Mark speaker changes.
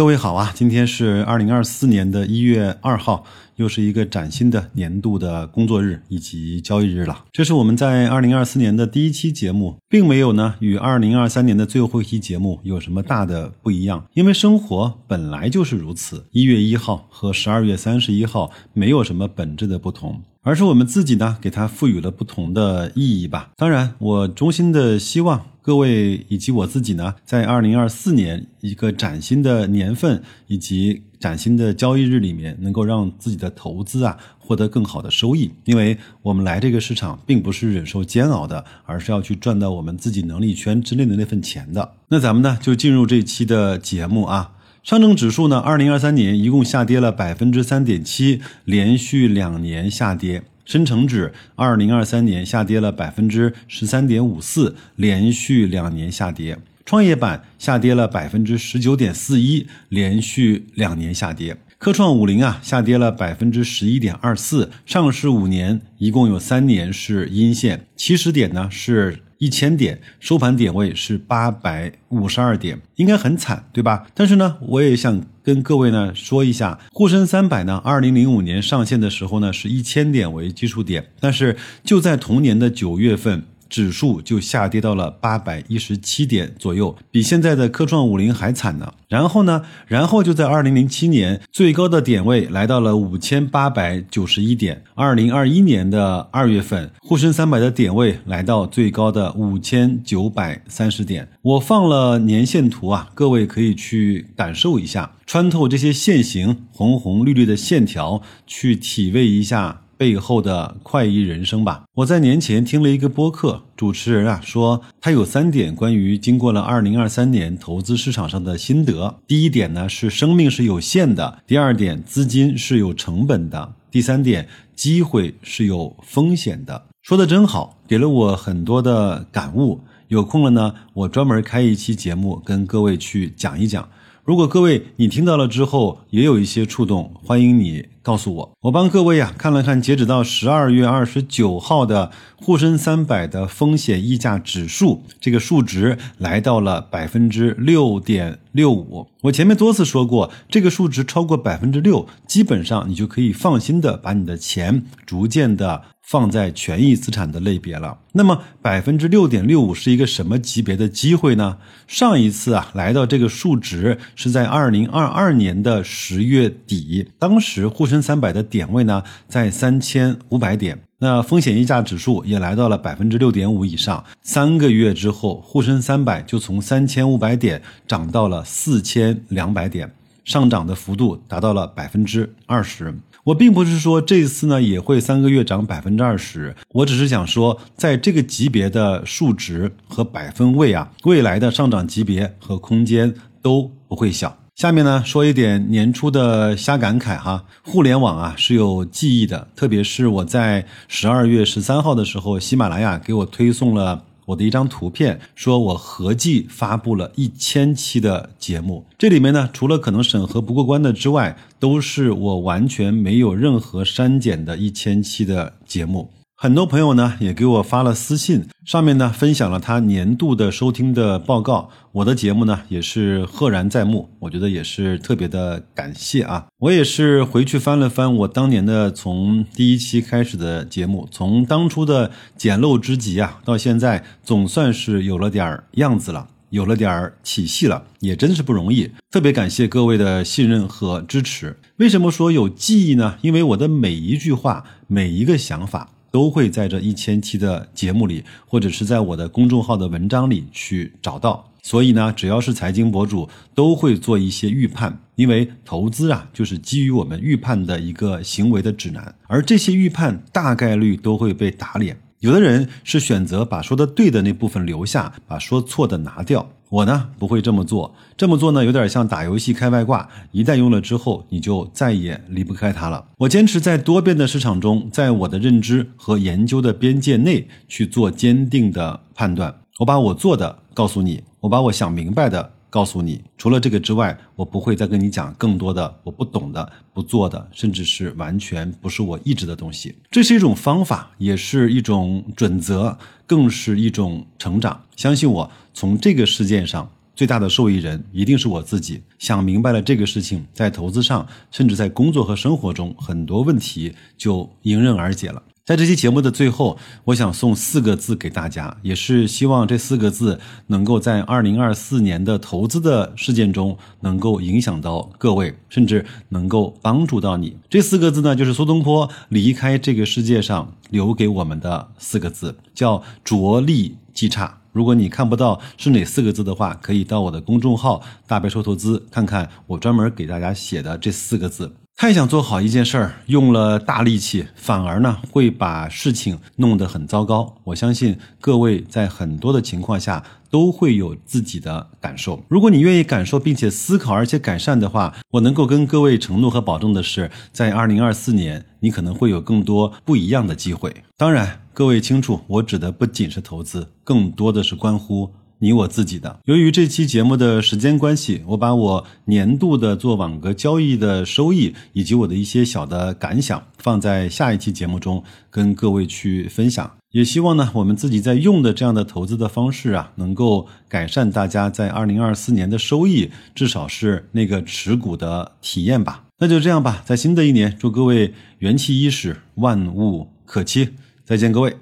Speaker 1: 各位好啊，今天是二零二四年的一月二号，又是一个崭新的年度的工作日以及交易日了。这是我们在二零二四年的第一期节目，并没有呢与二零二三年的最后一期节目有什么大的不一样，因为生活本来就是如此。一月一号和十二月三十一号没有什么本质的不同。而是我们自己呢，给它赋予了不同的意义吧。当然，我衷心的希望各位以及我自己呢，在二零二四年一个崭新的年份以及崭新的交易日里面，能够让自己的投资啊获得更好的收益。因为我们来这个市场，并不是忍受煎熬的，而是要去赚到我们自己能力圈之内的那份钱的。那咱们呢，就进入这期的节目啊。上证指数呢，二零二三年一共下跌了百分之三点七，连续两年下跌。深成指二零二三年下跌了百分之十三点五四，连续两年下跌。创业板下跌了百分之十九点四一，连续两年下跌。科创五零啊，下跌了百分之十一点二四。上市五年一共有三年是阴线，起始点呢是。一千点收盘点位是八百五十二点，应该很惨，对吧？但是呢，我也想跟各位呢说一下，沪深三百呢，二零零五年上线的时候呢，是一千点为基础点，但是就在同年的九月份。指数就下跌到了八百一十七点左右，比现在的科创五零还惨呢。然后呢，然后就在二零零七年最高的点位来到了五千八百九十一点。二零二一年的二月份，沪深三百的点位来到最高的五千九百三十点。我放了年线图啊，各位可以去感受一下，穿透这些线形红红绿绿的线条，去体味一下。背后的快意人生吧。我在年前听了一个播客，主持人啊说，他有三点关于经过了二零二三年投资市场上的心得。第一点呢是生命是有限的，第二点资金是有成本的，第三点机会是有风险的。说的真好，给了我很多的感悟。有空了呢，我专门开一期节目跟各位去讲一讲。如果各位你听到了之后也有一些触动，欢迎你告诉我。我帮各位啊看了看，截止到十二月二十九号的沪深三百的风险溢价指数，这个数值来到了百分之六点六五。我前面多次说过，这个数值超过百分之六，基本上你就可以放心的把你的钱逐渐的。放在权益资产的类别了。那么百分之六点六五是一个什么级别的机会呢？上一次啊来到这个数值是在二零二二年的十月底，当时沪深三百的点位呢在三千五百点，那风险溢价指数也来到了百分之六点五以上。三个月之后，沪深三百就从三千五百点涨到了四千两百点，上涨的幅度达到了百分之二十。我并不是说这次呢也会三个月涨百分之二十，我只是想说，在这个级别的数值和百分位啊，未来的上涨级别和空间都不会小。下面呢说一点年初的瞎感慨哈，互联网啊是有记忆的，特别是我在十二月十三号的时候，喜马拉雅给我推送了。我的一张图片，说我合计发布了一千期的节目，这里面呢，除了可能审核不过关的之外，都是我完全没有任何删减的一千期的节目。很多朋友呢也给我发了私信，上面呢分享了他年度的收听的报告，我的节目呢也是赫然在目，我觉得也是特别的感谢啊！我也是回去翻了翻我当年的从第一期开始的节目，从当初的简陋之极啊，到现在总算是有了点样子了，有了点儿体系了，也真是不容易，特别感谢各位的信任和支持。为什么说有记忆呢？因为我的每一句话，每一个想法。都会在这一千期的节目里，或者是在我的公众号的文章里去找到。所以呢，只要是财经博主，都会做一些预判，因为投资啊，就是基于我们预判的一个行为的指南。而这些预判大概率都会被打脸。有的人是选择把说的对的那部分留下，把说错的拿掉。我呢不会这么做，这么做呢有点像打游戏开外挂，一旦用了之后，你就再也离不开它了。我坚持在多变的市场中，在我的认知和研究的边界内去做坚定的判断。我把我做的告诉你，我把我想明白的。告诉你，除了这个之外，我不会再跟你讲更多的我不懂的、不做的，甚至是完全不是我意志的东西。这是一种方法，也是一种准则，更是一种成长。相信我，从这个事件上。最大的受益人一定是我自己。想明白了这个事情，在投资上，甚至在工作和生活中，很多问题就迎刃而解了。在这期节目的最后，我想送四个字给大家，也是希望这四个字能够在二零二四年的投资的事件中能够影响到各位，甚至能够帮助到你。这四个字呢，就是苏东坡离开这个世界上留给我们的四个字，叫着力即差。如果你看不到是哪四个字的话，可以到我的公众号“大白说投资”看看我专门给大家写的这四个字。太想做好一件事儿，用了大力气，反而呢会把事情弄得很糟糕。我相信各位在很多的情况下都会有自己的感受。如果你愿意感受并且思考，而且改善的话，我能够跟各位承诺和保证的是，在二零二四年，你可能会有更多不一样的机会。当然，各位清楚，我指的不仅是投资，更多的是关乎。你我自己的。由于这期节目的时间关系，我把我年度的做网格交易的收益以及我的一些小的感想放在下一期节目中跟各位去分享。也希望呢，我们自己在用的这样的投资的方式啊，能够改善大家在二零二四年的收益，至少是那个持股的体验吧。那就这样吧，在新的一年，祝各位元气伊始，万物可期。再见，各位。